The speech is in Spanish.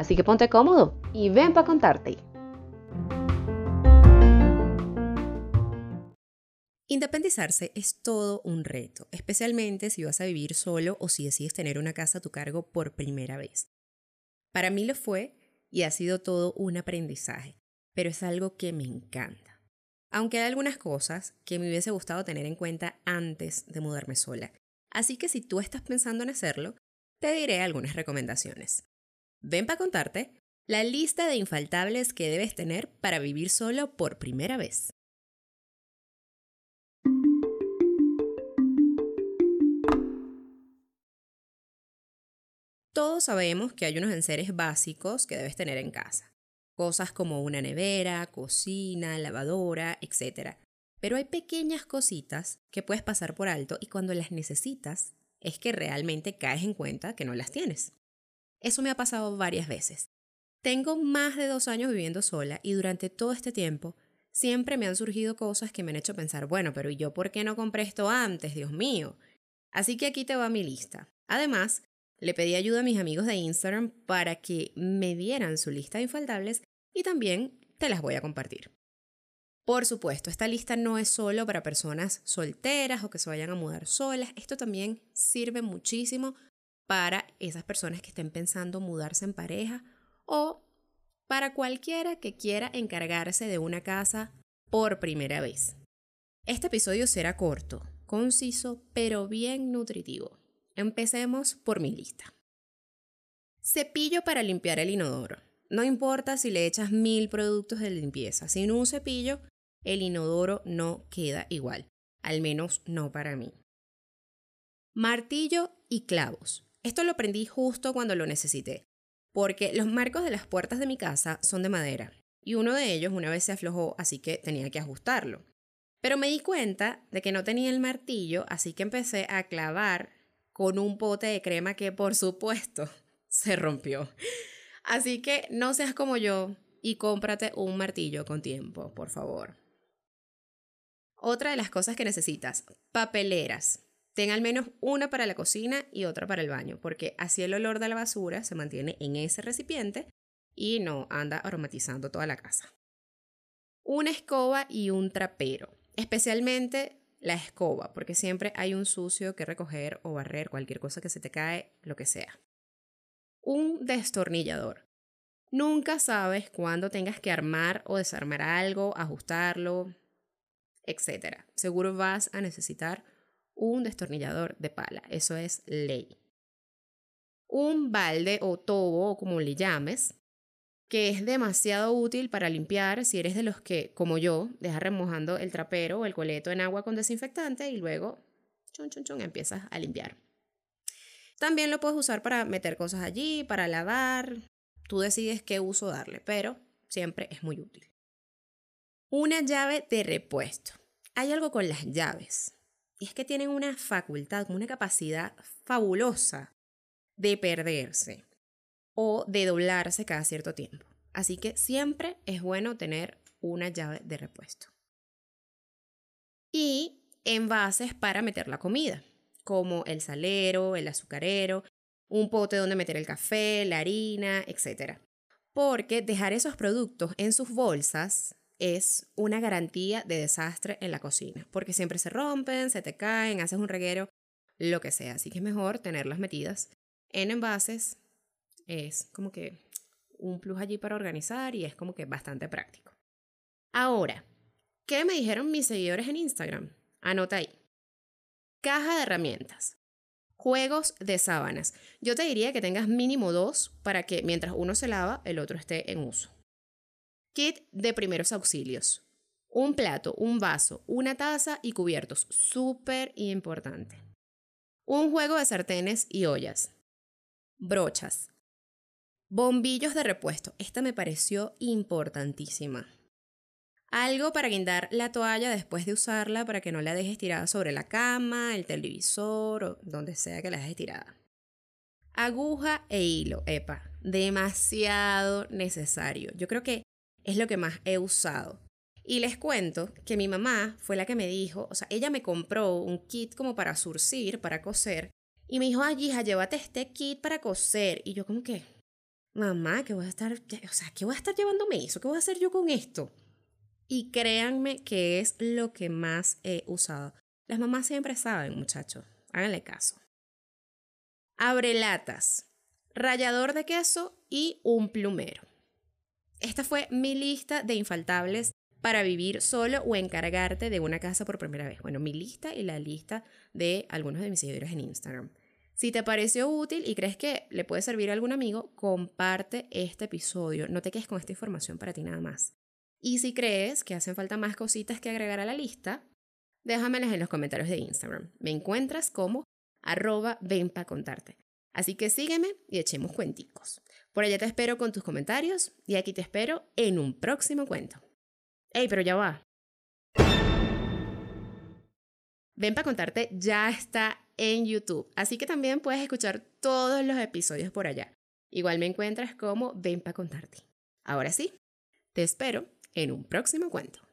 Así que ponte cómodo y ven para contarte. Independizarse es todo un reto, especialmente si vas a vivir solo o si decides tener una casa a tu cargo por primera vez. Para mí lo fue y ha sido todo un aprendizaje, pero es algo que me encanta. Aunque hay algunas cosas que me hubiese gustado tener en cuenta antes de mudarme sola. Así que si tú estás pensando en hacerlo, te diré algunas recomendaciones. Ven para contarte la lista de infaltables que debes tener para vivir solo por primera vez. Todos sabemos que hay unos enseres básicos que debes tener en casa. Cosas como una nevera, cocina, lavadora, etc. Pero hay pequeñas cositas que puedes pasar por alto y cuando las necesitas es que realmente caes en cuenta que no las tienes. Eso me ha pasado varias veces. Tengo más de dos años viviendo sola y durante todo este tiempo siempre me han surgido cosas que me han hecho pensar, bueno, pero ¿y yo por qué no compré esto antes, Dios mío? Así que aquí te va mi lista. Además, le pedí ayuda a mis amigos de Instagram para que me dieran su lista de infaltables y también te las voy a compartir. Por supuesto, esta lista no es solo para personas solteras o que se vayan a mudar solas, esto también sirve muchísimo para esas personas que estén pensando mudarse en pareja o para cualquiera que quiera encargarse de una casa por primera vez. Este episodio será corto, conciso, pero bien nutritivo. Empecemos por mi lista. Cepillo para limpiar el inodoro. No importa si le echas mil productos de limpieza, sin un cepillo, el inodoro no queda igual, al menos no para mí. Martillo y clavos. Esto lo aprendí justo cuando lo necesité, porque los marcos de las puertas de mi casa son de madera, y uno de ellos una vez se aflojó, así que tenía que ajustarlo. Pero me di cuenta de que no tenía el martillo, así que empecé a clavar con un pote de crema que por supuesto se rompió. Así que no seas como yo y cómprate un martillo con tiempo, por favor. Otra de las cosas que necesitas, papeleras. Ten al menos una para la cocina y otra para el baño, porque así el olor de la basura se mantiene en ese recipiente y no anda aromatizando toda la casa. Una escoba y un trapero, especialmente la escoba, porque siempre hay un sucio que recoger o barrer, cualquier cosa que se te cae, lo que sea. Un destornillador. Nunca sabes cuándo tengas que armar o desarmar algo, ajustarlo, etc. Seguro vas a necesitar un destornillador de pala, eso es ley. Un balde o tobo, o como le llames, que es demasiado útil para limpiar si eres de los que, como yo, deja remojando el trapero o el coleto en agua con desinfectante y luego, chun, chun, chun, empiezas a limpiar. También lo puedes usar para meter cosas allí, para lavar. Tú decides qué uso darle, pero siempre es muy útil. Una llave de repuesto. Hay algo con las llaves. Y es que tienen una facultad, una capacidad fabulosa de perderse o de doblarse cada cierto tiempo. Así que siempre es bueno tener una llave de repuesto. Y envases para meter la comida, como el salero, el azucarero, un pote donde meter el café, la harina, etc. Porque dejar esos productos en sus bolsas es una garantía de desastre en la cocina, porque siempre se rompen, se te caen, haces un reguero, lo que sea. Así que es mejor tenerlas metidas en envases es como que un plus allí para organizar y es como que bastante práctico. Ahora, ¿qué me dijeron mis seguidores en Instagram? Anota ahí. Caja de herramientas. Juegos de sábanas. Yo te diría que tengas mínimo dos para que mientras uno se lava, el otro esté en uso. Kit de primeros auxilios. Un plato, un vaso, una taza y cubiertos. Súper importante. Un juego de sartenes y ollas. Brochas, Bombillos de repuesto. Esta me pareció importantísima. Algo para guindar la toalla después de usarla para que no la dejes tirada sobre la cama, el televisor o donde sea que la dejes tirada. Aguja e hilo, epa, demasiado necesario. Yo creo que es lo que más he usado. Y les cuento que mi mamá fue la que me dijo, o sea, ella me compró un kit como para surcir, para coser, y me dijo, ay, hija, llévate este kit para coser. Y yo como que, mamá, ¿qué voy a estar, o sea, ¿qué voy a estar llevándome eso? ¿Qué voy a hacer yo con esto? Y créanme que es lo que más he usado. Las mamás siempre saben, muchachos. Háganle caso. Abre latas, rallador de queso y un plumero. Esta fue mi lista de infaltables para vivir solo o encargarte de una casa por primera vez. Bueno, mi lista y la lista de algunos de mis seguidores en Instagram. Si te pareció útil y crees que le puede servir a algún amigo, comparte este episodio. No te quedes con esta información para ti nada más. Y si crees que hacen falta más cositas que agregar a la lista, déjamelas en los comentarios de Instagram. Me encuentras como arroba ven pa contarte. Así que sígueme y echemos cuenticos. Por allá te espero con tus comentarios y aquí te espero en un próximo cuento. ¡Ey, pero ya va! Ven pa contarte ya está en YouTube, así que también puedes escuchar todos los episodios por allá. Igual me encuentras como Ven pa contarte. Ahora sí, te espero en un próximo cuento.